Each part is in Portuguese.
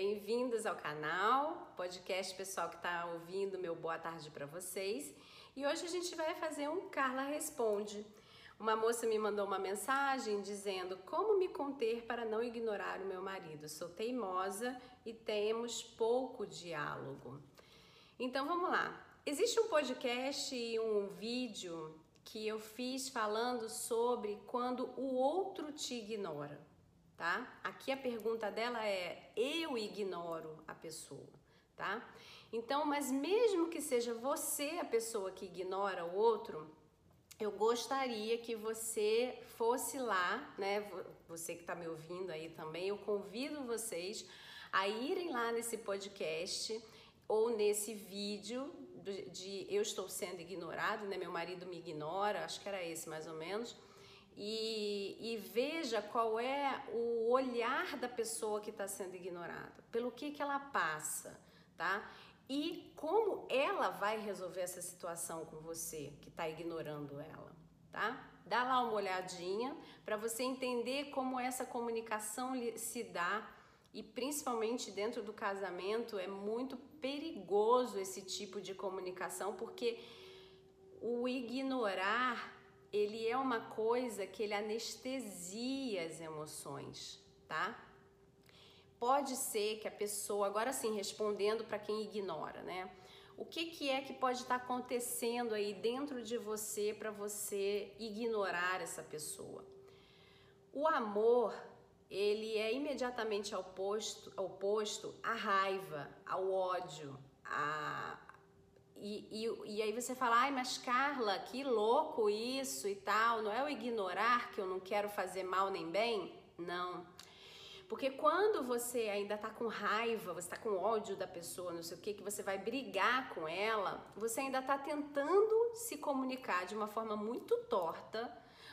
Bem-vindos ao canal, podcast pessoal que está ouvindo, meu boa tarde para vocês. E hoje a gente vai fazer um Carla Responde. Uma moça me mandou uma mensagem dizendo como me conter para não ignorar o meu marido. Sou teimosa e temos pouco diálogo. Então vamos lá. Existe um podcast e um vídeo que eu fiz falando sobre quando o outro te ignora tá? Aqui a pergunta dela é: eu ignoro a pessoa, tá? Então, mas mesmo que seja você a pessoa que ignora o outro, eu gostaria que você fosse lá, né? Você que está me ouvindo aí também, eu convido vocês a irem lá nesse podcast ou nesse vídeo de, de eu estou sendo ignorado, né? Meu marido me ignora, acho que era esse mais ou menos e, e veja qual é o olhar da pessoa que está sendo ignorada, pelo que, que ela passa, tá? E como ela vai resolver essa situação com você que está ignorando ela, tá? Dá lá uma olhadinha para você entender como essa comunicação se dá e principalmente dentro do casamento é muito perigoso esse tipo de comunicação porque o ignorar ele é uma coisa que ele anestesia as emoções, tá? Pode ser que a pessoa, agora sim, respondendo para quem ignora, né? O que, que é que pode estar tá acontecendo aí dentro de você para você ignorar essa pessoa? O amor, ele é imediatamente oposto, oposto à raiva, ao ódio, a, e, e, e aí você fala, ai, mas Carla, que louco isso e tal, não é o ignorar que eu não quero fazer mal nem bem? Não. Porque quando você ainda tá com raiva, você tá com ódio da pessoa, não sei o que, que você vai brigar com ela, você ainda tá tentando se comunicar de uma forma muito torta,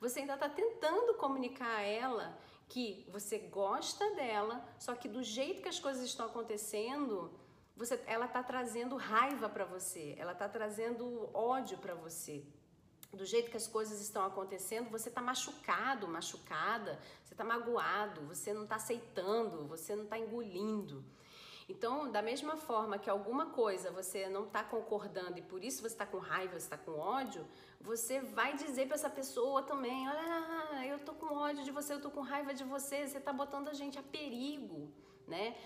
você ainda tá tentando comunicar a ela que você gosta dela, só que do jeito que as coisas estão acontecendo, você, ela está trazendo raiva para você, ela está trazendo ódio para você. Do jeito que as coisas estão acontecendo, você está machucado, machucada, você está magoado, você não está aceitando, você não está engolindo. Então, da mesma forma que alguma coisa você não está concordando e por isso você está com raiva, você está com ódio, você vai dizer para essa pessoa também: olha, eu tô com ódio de você, eu tô com raiva de você, você está botando a gente a perigo, né?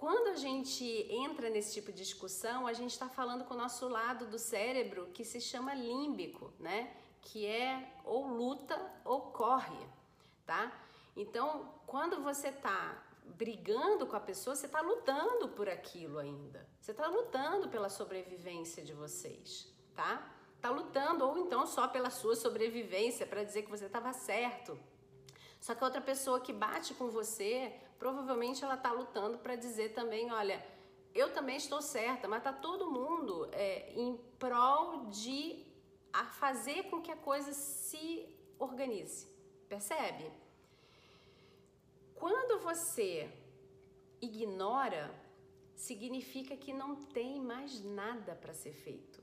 Quando a gente entra nesse tipo de discussão, a gente está falando com o nosso lado do cérebro que se chama límbico, né? Que é ou luta ou corre, tá? Então, quando você está brigando com a pessoa, você está lutando por aquilo ainda. Você está lutando pela sobrevivência de vocês, tá? Tá lutando ou então só pela sua sobrevivência para dizer que você estava certo. Só que a outra pessoa que bate com você, provavelmente ela está lutando para dizer também, olha, eu também estou certa, mas tá todo mundo é, em prol de fazer com que a coisa se organize. Percebe? Quando você ignora, significa que não tem mais nada para ser feito.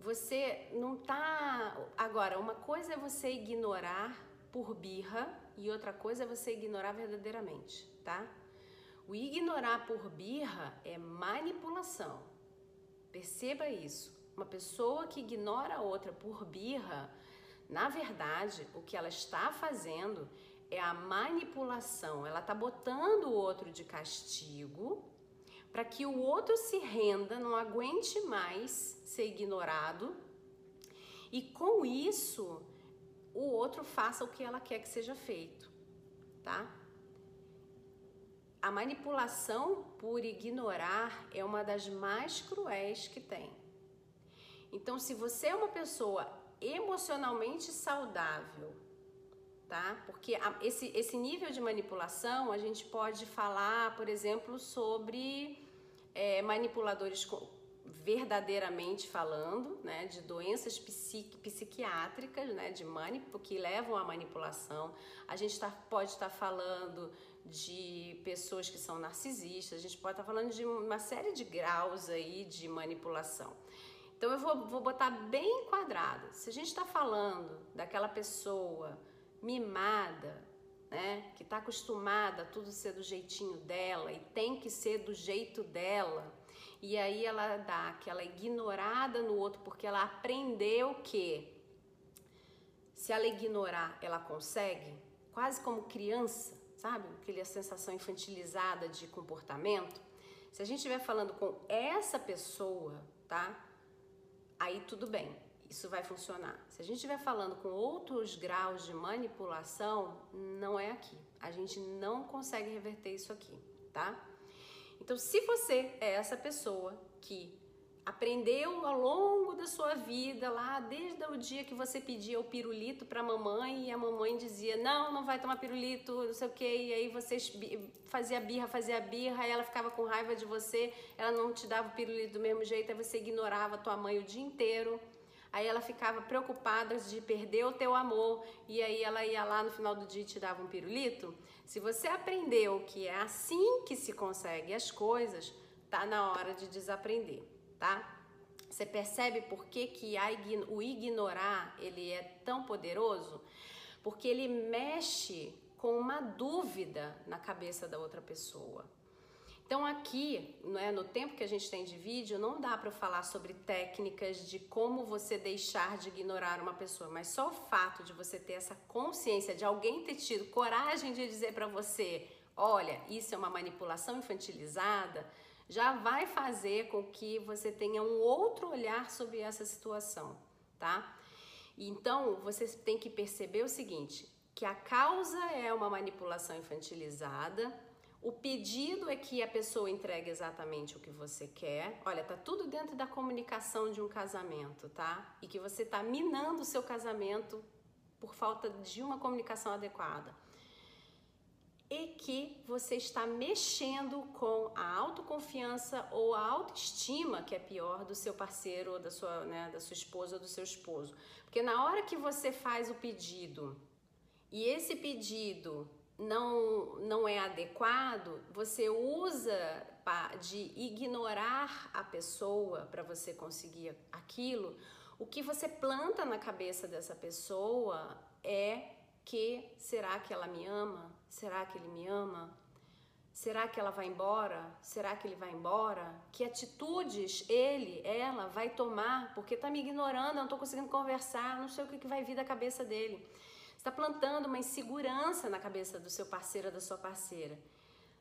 Você não tá. Agora, uma coisa é você ignorar por birra e outra coisa é você ignorar verdadeiramente, tá? O ignorar por birra é manipulação. Perceba isso. Uma pessoa que ignora a outra por birra, na verdade, o que ela está fazendo é a manipulação. Ela está botando o outro de castigo para que o outro se renda, não aguente mais ser ignorado. E com isso, o outro faça o que ela quer que seja feito, tá? A manipulação por ignorar é uma das mais cruéis que tem. Então, se você é uma pessoa emocionalmente saudável, tá? Porque esse, esse nível de manipulação a gente pode falar, por exemplo, sobre é, manipuladores verdadeiramente falando, né, de doenças psiqui, psiquiátricas, né, de que levam à manipulação. A gente tá, pode estar tá falando de pessoas que são narcisistas, a gente pode estar tá falando de uma série de graus aí de manipulação. Então eu vou, vou botar bem enquadrado. Se a gente está falando daquela pessoa mimada, né, que está acostumada a tudo ser do jeitinho dela e tem que ser do jeito dela, e aí ela dá aquela ignorada no outro porque ela aprendeu que se ela ignorar, ela consegue, quase como criança, sabe? Aquela sensação infantilizada de comportamento. Se a gente estiver falando com essa pessoa, tá? Aí tudo bem, isso vai funcionar. Se a gente estiver falando com outros graus de manipulação, não é aqui. A gente não consegue reverter isso aqui, tá? Então, se você é essa pessoa que aprendeu ao longo da sua vida, lá desde o dia que você pedia o pirulito para a mamãe e a mamãe dizia: Não, não vai tomar pirulito, não sei o que, e aí você fazia birra, fazia birra, e ela ficava com raiva de você, ela não te dava o pirulito do mesmo jeito, aí você ignorava tua mãe o dia inteiro. Aí ela ficava preocupada de perder o teu amor e aí ela ia lá no final do dia e te dava um pirulito. Se você aprendeu que é assim que se consegue as coisas, tá na hora de desaprender, tá? Você percebe por que, que a, o ignorar ele é tão poderoso? Porque ele mexe com uma dúvida na cabeça da outra pessoa. Então aqui, é no tempo que a gente tem de vídeo, não dá para falar sobre técnicas de como você deixar de ignorar uma pessoa, mas só o fato de você ter essa consciência de alguém ter tido coragem de dizer para você, olha, isso é uma manipulação infantilizada, já vai fazer com que você tenha um outro olhar sobre essa situação, tá? Então, você tem que perceber o seguinte, que a causa é uma manipulação infantilizada, o pedido é que a pessoa entregue exatamente o que você quer. Olha, tá tudo dentro da comunicação de um casamento, tá? E que você tá minando o seu casamento por falta de uma comunicação adequada. E que você está mexendo com a autoconfiança ou a autoestima, que é pior, do seu parceiro ou da sua, né, da sua esposa ou do seu esposo. Porque na hora que você faz o pedido e esse pedido não, não é adequado, você usa de ignorar a pessoa para você conseguir aquilo, o que você planta na cabeça dessa pessoa é que será que ela me ama? Será que ele me ama? Será que ela vai embora? Será que ele vai embora? Que atitudes ele, ela vai tomar? Porque tá me ignorando, eu não tô conseguindo conversar, não sei o que, que vai vir da cabeça dele está plantando uma insegurança na cabeça do seu parceiro da sua parceira.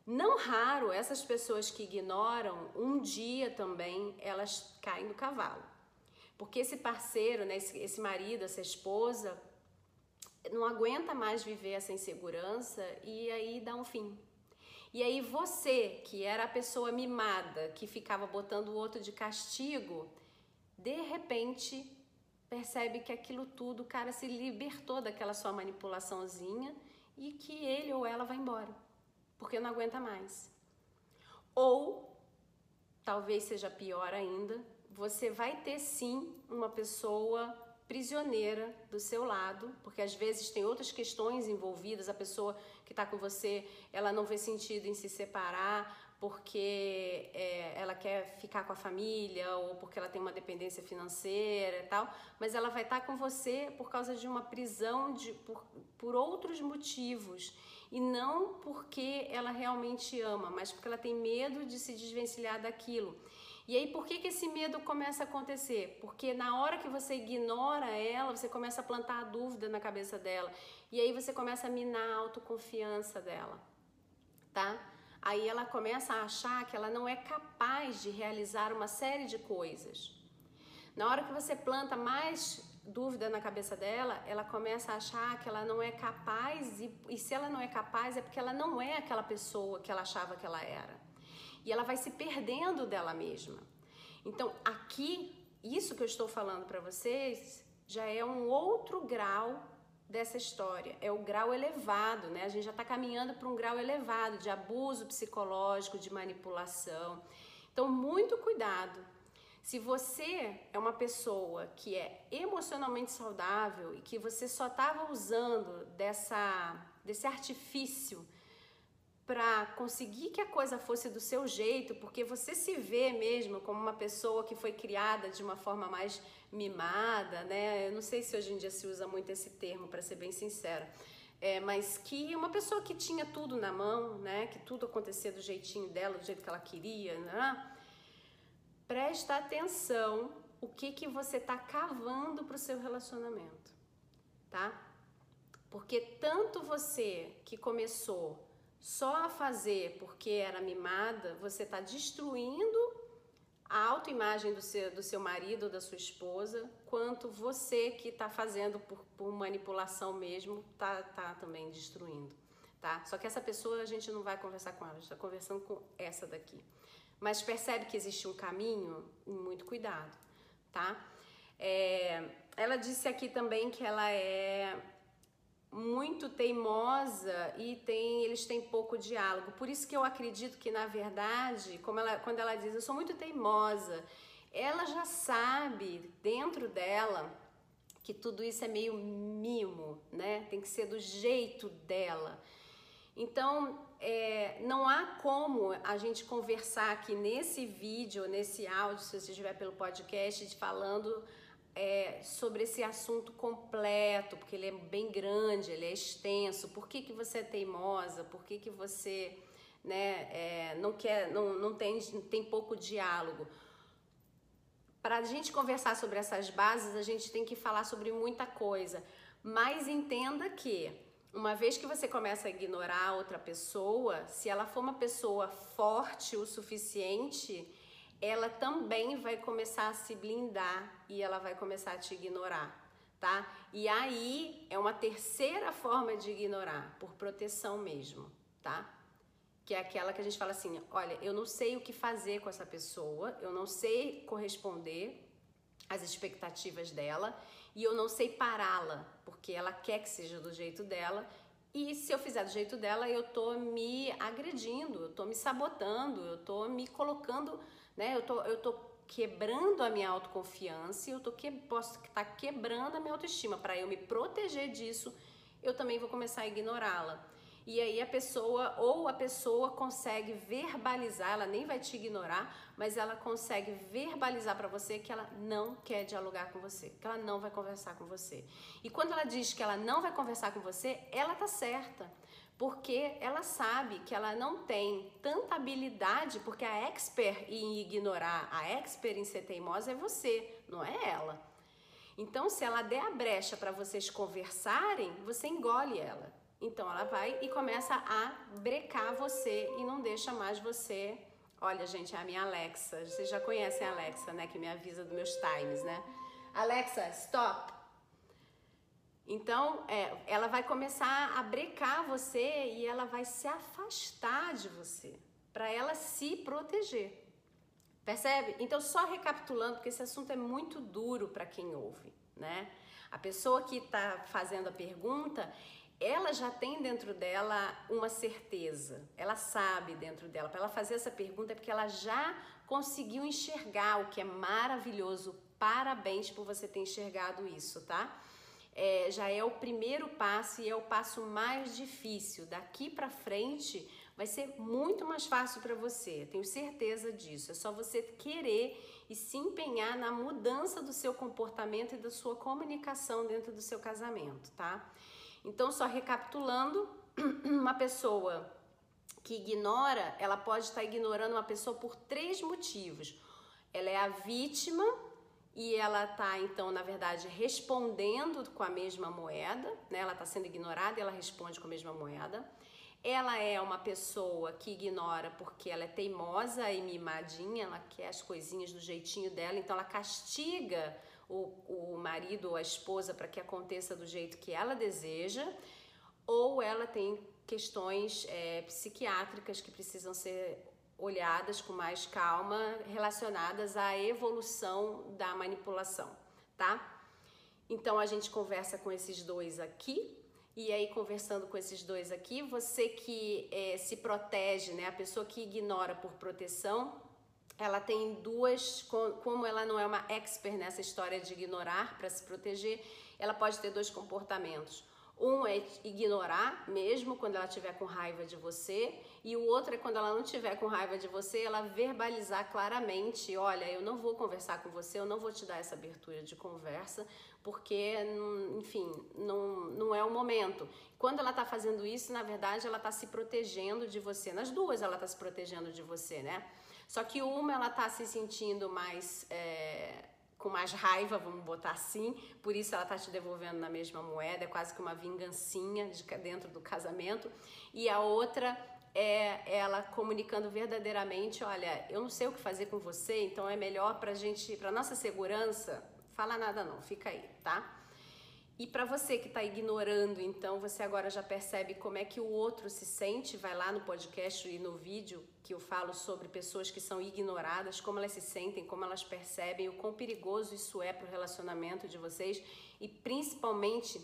Não raro, essas pessoas que ignoram, um dia também elas caem no cavalo. Porque esse parceiro, né, esse, esse marido, essa esposa, não aguenta mais viver essa insegurança e aí dá um fim. E aí você, que era a pessoa mimada, que ficava botando o outro de castigo, de repente percebe que aquilo tudo, o cara se libertou daquela sua manipulaçãozinha e que ele ou ela vai embora, porque não aguenta mais. Ou, talvez seja pior ainda, você vai ter sim uma pessoa prisioneira do seu lado, porque às vezes tem outras questões envolvidas, a pessoa que está com você, ela não vê sentido em se separar, porque é, ela quer ficar com a família ou porque ela tem uma dependência financeira e tal, mas ela vai estar com você por causa de uma prisão de, por, por outros motivos e não porque ela realmente ama, mas porque ela tem medo de se desvencilhar daquilo. E aí, por que, que esse medo começa a acontecer? Porque na hora que você ignora ela, você começa a plantar a dúvida na cabeça dela. E aí você começa a minar a autoconfiança dela, tá? Aí ela começa a achar que ela não é capaz de realizar uma série de coisas. Na hora que você planta mais dúvida na cabeça dela, ela começa a achar que ela não é capaz, e, e se ela não é capaz é porque ela não é aquela pessoa que ela achava que ela era. E ela vai se perdendo dela mesma. Então, aqui, isso que eu estou falando para vocês já é um outro grau dessa história. É o grau elevado, né? A gente já está caminhando para um grau elevado de abuso psicológico, de manipulação. Então, muito cuidado. Se você é uma pessoa que é emocionalmente saudável e que você só estava usando dessa, desse artifício para conseguir que a coisa fosse do seu jeito, porque você se vê mesmo como uma pessoa que foi criada de uma forma mais mimada, né? Eu não sei se hoje em dia se usa muito esse termo, para ser bem sincera. é, mas que uma pessoa que tinha tudo na mão, né, que tudo acontecia do jeitinho dela, do jeito que ela queria, né, presta atenção o que que você está cavando para o seu relacionamento, tá? Porque tanto você que começou só a fazer porque era mimada, você está destruindo a autoimagem do seu, do seu marido ou da sua esposa, quanto você que está fazendo por, por, manipulação mesmo, tá, tá também destruindo, tá? Só que essa pessoa a gente não vai conversar com ela, a gente está conversando com essa daqui. Mas percebe que existe um caminho, muito cuidado, tá? É, ela disse aqui também que ela é muito teimosa e tem, eles têm pouco diálogo. Por isso que eu acredito que, na verdade, como ela, quando ela diz eu sou muito teimosa, ela já sabe dentro dela que tudo isso é meio mimo, né? Tem que ser do jeito dela. Então, é, não há como a gente conversar aqui nesse vídeo, nesse áudio, se você estiver pelo podcast, falando é, sobre esse assunto completo, porque ele é bem grande, ele é extenso. Por que, que você é teimosa? Por que, que você né, é, não quer, não, não tem, tem pouco diálogo? Para a gente conversar sobre essas bases, a gente tem que falar sobre muita coisa. Mas entenda que uma vez que você começa a ignorar outra pessoa, se ela for uma pessoa forte o suficiente, ela também vai começar a se blindar e ela vai começar a te ignorar, tá? E aí é uma terceira forma de ignorar, por proteção mesmo, tá? Que é aquela que a gente fala assim: olha, eu não sei o que fazer com essa pessoa, eu não sei corresponder às expectativas dela e eu não sei pará-la, porque ela quer que seja do jeito dela. E se eu fizer do jeito dela, eu tô me agredindo, eu tô me sabotando, eu tô me colocando né? Eu tô, eu tô quebrando a minha autoconfiança eu tô que, posso estar tá quebrando a minha autoestima. Para eu me proteger disso, eu também vou começar a ignorá-la. E aí a pessoa, ou a pessoa consegue verbalizar, ela nem vai te ignorar, mas ela consegue verbalizar para você que ela não quer dialogar com você, que ela não vai conversar com você. E quando ela diz que ela não vai conversar com você, ela tá certa porque ela sabe que ela não tem tanta habilidade, porque a expert em ignorar, a expert em ser teimosa é você, não é ela. Então, se ela der a brecha para vocês conversarem, você engole ela. Então, ela vai e começa a brecar você e não deixa mais você. Olha, gente, é a minha Alexa. Vocês já conhecem a Alexa, né? Que me avisa dos meus times, né? Alexa, stop. Então, é, ela vai começar a brecar você e ela vai se afastar de você para ela se proteger. Percebe? Então, só recapitulando, porque esse assunto é muito duro para quem ouve, né? A pessoa que está fazendo a pergunta, ela já tem dentro dela uma certeza, ela sabe dentro dela. Para ela fazer essa pergunta é porque ela já conseguiu enxergar o que é maravilhoso. Parabéns por você ter enxergado isso, tá? É, já é o primeiro passo e é o passo mais difícil. Daqui para frente vai ser muito mais fácil para você, tenho certeza disso. É só você querer e se empenhar na mudança do seu comportamento e da sua comunicação dentro do seu casamento, tá? Então, só recapitulando, uma pessoa que ignora, ela pode estar ignorando uma pessoa por três motivos. Ela é a vítima e ela está então, na verdade, respondendo com a mesma moeda, né? Ela está sendo ignorada e ela responde com a mesma moeda. Ela é uma pessoa que ignora porque ela é teimosa e mimadinha, ela quer as coisinhas do jeitinho dela, então ela castiga o, o marido ou a esposa para que aconteça do jeito que ela deseja, ou ela tem questões é, psiquiátricas que precisam ser olhadas com mais calma relacionadas à evolução da manipulação, tá? Então a gente conversa com esses dois aqui. E aí, conversando com esses dois aqui, você que é, se protege, né? A pessoa que ignora por proteção, ela tem duas, como ela não é uma expert nessa história de ignorar para se proteger, ela pode ter dois comportamentos. Um é ignorar, mesmo quando ela estiver com raiva de você, e o outro é quando ela não estiver com raiva de você, ela verbalizar claramente: olha, eu não vou conversar com você, eu não vou te dar essa abertura de conversa, porque, enfim, não, não é o momento. Quando ela está fazendo isso, na verdade, ela está se protegendo de você. Nas duas, ela está se protegendo de você, né? Só que uma, ela está se sentindo mais. É com mais raiva, vamos botar assim, por isso ela tá te devolvendo na mesma moeda, é quase que uma vingancinha de, dentro do casamento. E a outra é ela comunicando verdadeiramente, olha, eu não sei o que fazer com você, então é melhor pra gente, pra nossa segurança, fala nada não, fica aí, tá? E para você que está ignorando, então você agora já percebe como é que o outro se sente. Vai lá no podcast e no vídeo que eu falo sobre pessoas que são ignoradas, como elas se sentem, como elas percebem, o quão perigoso isso é para o relacionamento de vocês e principalmente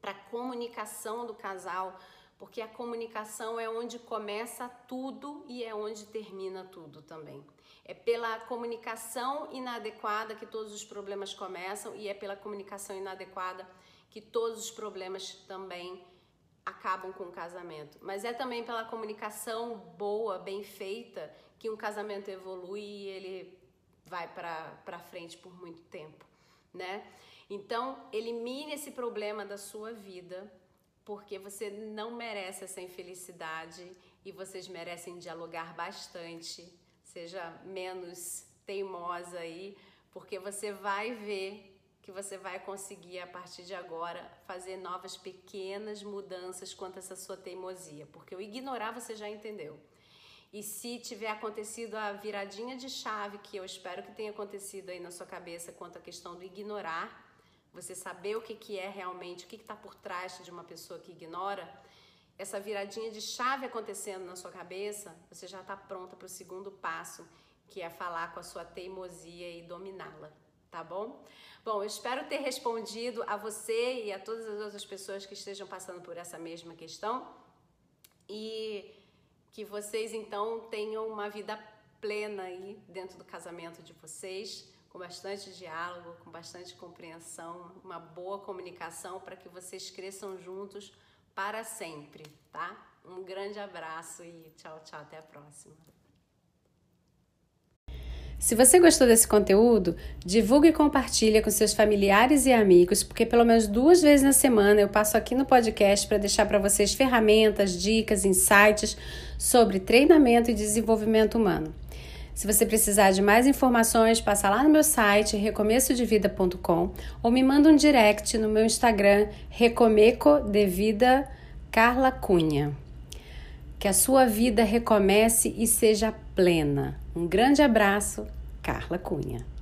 para a comunicação do casal, porque a comunicação é onde começa tudo e é onde termina tudo também. É pela comunicação inadequada que todos os problemas começam e é pela comunicação inadequada que todos os problemas também acabam com o casamento. Mas é também pela comunicação boa, bem feita, que um casamento evolui e ele vai para frente por muito tempo, né? Então, elimine esse problema da sua vida, porque você não merece essa infelicidade e vocês merecem dialogar bastante seja menos teimosa aí, porque você vai ver que você vai conseguir a partir de agora fazer novas pequenas mudanças quanto a essa sua teimosia, porque o ignorar você já entendeu. E se tiver acontecido a viradinha de chave, que eu espero que tenha acontecido aí na sua cabeça quanto à questão do ignorar, você saber o que, que é realmente, o que está por trás de uma pessoa que ignora, essa viradinha de chave acontecendo na sua cabeça, você já está pronta para o segundo passo, que é falar com a sua teimosia e dominá-la, tá bom? Bom, eu espero ter respondido a você e a todas as outras pessoas que estejam passando por essa mesma questão e que vocês então tenham uma vida plena aí dentro do casamento de vocês, com bastante diálogo, com bastante compreensão, uma boa comunicação para que vocês cresçam juntos para sempre, tá? Um grande abraço e tchau, tchau, até a próxima. Se você gostou desse conteúdo, divulgue e compartilhe com seus familiares e amigos, porque pelo menos duas vezes na semana eu passo aqui no podcast para deixar para vocês ferramentas, dicas, insights sobre treinamento e desenvolvimento humano. Se você precisar de mais informações, passa lá no meu site recomeçodevida.com ou me manda um direct no meu Instagram Recomeco de Vida Carla Cunha. Que a sua vida recomece e seja plena. Um grande abraço, Carla Cunha.